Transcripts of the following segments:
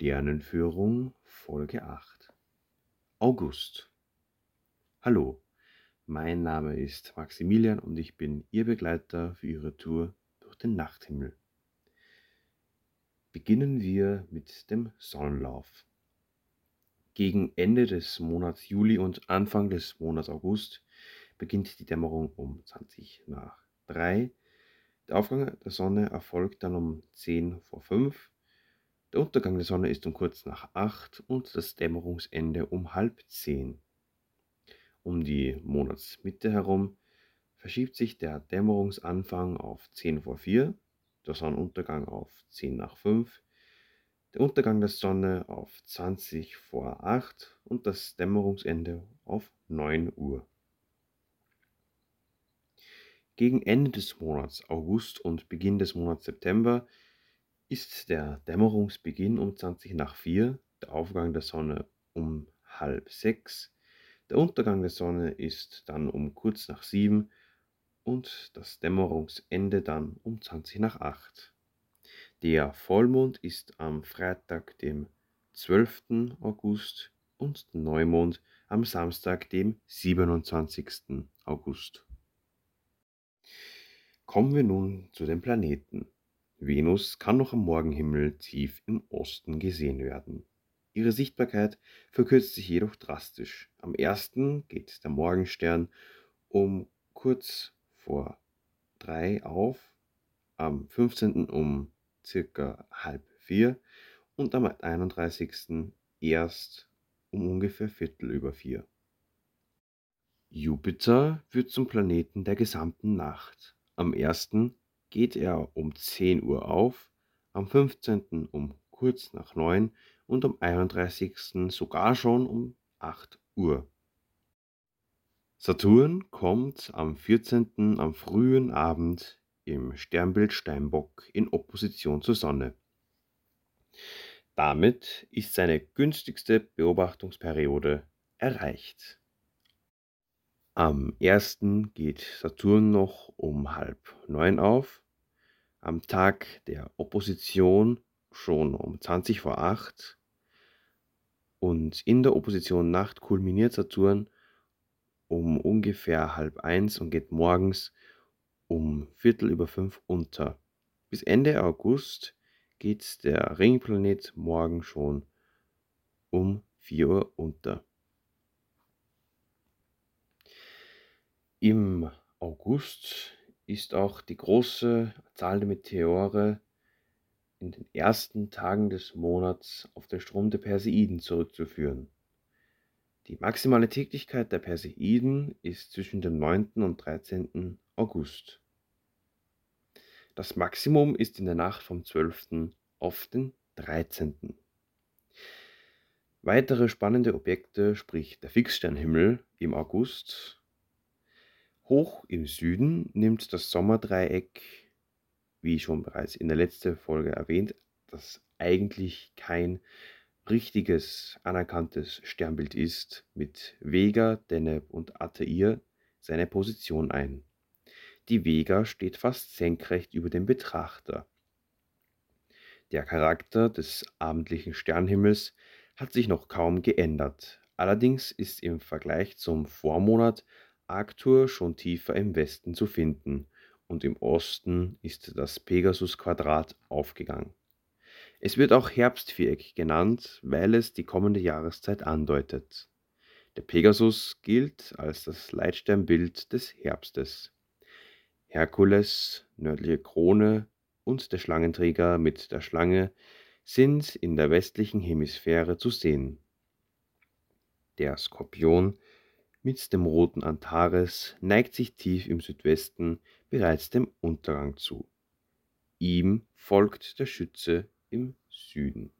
Sternenführung Folge 8 August Hallo, mein Name ist Maximilian und ich bin Ihr Begleiter für Ihre Tour durch den Nachthimmel. Beginnen wir mit dem Sonnenlauf. Gegen Ende des Monats Juli und Anfang des Monats August beginnt die Dämmerung um 20 nach 3. Der Aufgang der Sonne erfolgt dann um 10 vor 5 der Untergang der Sonne ist um kurz nach acht und das Dämmerungsende um halb zehn. Um die Monatsmitte herum verschiebt sich der Dämmerungsanfang auf 10 vor 4, der Sonnenuntergang auf 10 nach 5, der Untergang der Sonne auf 20 vor 8 und das Dämmerungsende auf 9 Uhr. Gegen Ende des Monats August und Beginn des Monats September ist der Dämmerungsbeginn um 20 nach 4, der Aufgang der Sonne um halb 6, der Untergang der Sonne ist dann um kurz nach 7 und das Dämmerungsende dann um 20 nach 8. Der Vollmond ist am Freitag, dem 12. August und Neumond am Samstag, dem 27. August. Kommen wir nun zu den Planeten. Venus kann noch am Morgenhimmel tief im Osten gesehen werden. Ihre Sichtbarkeit verkürzt sich jedoch drastisch. Am 1. geht der Morgenstern um kurz vor 3 auf, am 15. um circa halb 4 und am 31. erst um ungefähr Viertel über 4. Jupiter wird zum Planeten der gesamten Nacht. Am 1 geht er um 10 Uhr auf, am 15. um kurz nach 9 und am 31. sogar schon um 8 Uhr. Saturn kommt am 14. am frühen Abend im Sternbild Steinbock in Opposition zur Sonne. Damit ist seine günstigste Beobachtungsperiode erreicht. Am 1. geht Saturn noch um halb neun auf, am Tag der Opposition schon um 20 vor 8 und in der Opposition Nacht kulminiert Saturn um ungefähr halb eins und geht morgens um Viertel über fünf unter. Bis Ende August geht der Ringplanet morgen schon um 4 Uhr unter. Im August ist auch die große Zahl der Meteore in den ersten Tagen des Monats auf den Strom der Perseiden zurückzuführen. Die maximale Tätigkeit der Perseiden ist zwischen dem 9. und 13. August. Das Maximum ist in der Nacht vom 12. auf den 13. Weitere spannende Objekte, sprich der Fixsternhimmel im August Hoch im Süden nimmt das Sommerdreieck, wie schon bereits in der letzten Folge erwähnt, das eigentlich kein richtiges anerkanntes Sternbild ist, mit Vega, Deneb und Altair seine Position ein. Die Vega steht fast senkrecht über dem Betrachter. Der Charakter des abendlichen Sternhimmels hat sich noch kaum geändert. Allerdings ist im Vergleich zum Vormonat Arctur schon tiefer im Westen zu finden und im Osten ist das Pegasus-Quadrat aufgegangen. Es wird auch Herbstviereck genannt, weil es die kommende Jahreszeit andeutet. Der Pegasus gilt als das Leitsternbild des Herbstes. Herkules, nördliche Krone und der Schlangenträger mit der Schlange sind in der westlichen Hemisphäre zu sehen. Der Skorpion mit dem roten Antares neigt sich tief im Südwesten bereits dem Untergang zu. Ihm folgt der Schütze im Süden.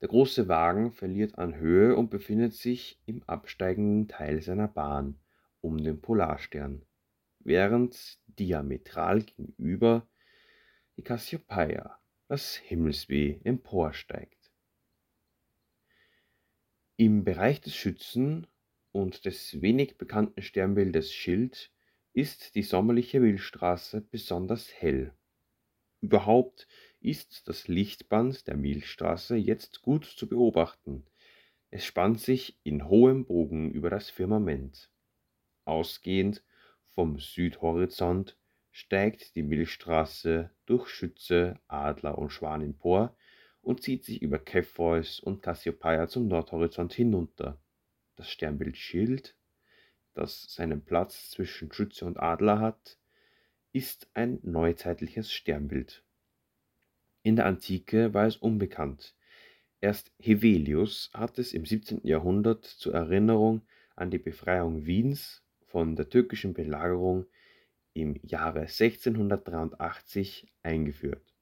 Der große Wagen verliert an Höhe und befindet sich im absteigenden Teil seiner Bahn um den Polarstern, während diametral gegenüber die Cassiopeia, das Himmelsweh, emporsteigt. Im Bereich des Schützen und des wenig bekannten Sternbildes Schild ist die sommerliche Milchstraße besonders hell. Überhaupt ist das Lichtband der Milchstraße jetzt gut zu beobachten. Es spannt sich in hohem Bogen über das Firmament. Ausgehend vom Südhorizont steigt die Milchstraße durch Schütze, Adler und Schwan empor und zieht sich über Cepheus und Cassiopeia zum Nordhorizont hinunter. Das Sternbild Schild, das seinen Platz zwischen Schütze und Adler hat, ist ein neuzeitliches Sternbild. In der Antike war es unbekannt. Erst Hevelius hat es im 17. Jahrhundert zur Erinnerung an die Befreiung Wiens von der türkischen Belagerung im Jahre 1683 eingeführt.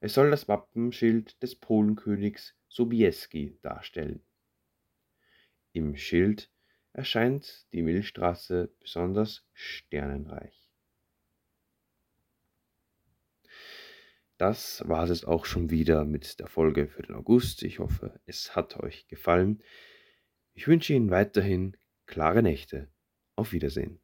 Es soll das Wappenschild des Polenkönigs Sobieski darstellen. Im Schild erscheint die Milchstraße besonders sternenreich. Das war es auch schon wieder mit der Folge für den August. Ich hoffe, es hat euch gefallen. Ich wünsche Ihnen weiterhin klare Nächte. Auf Wiedersehen.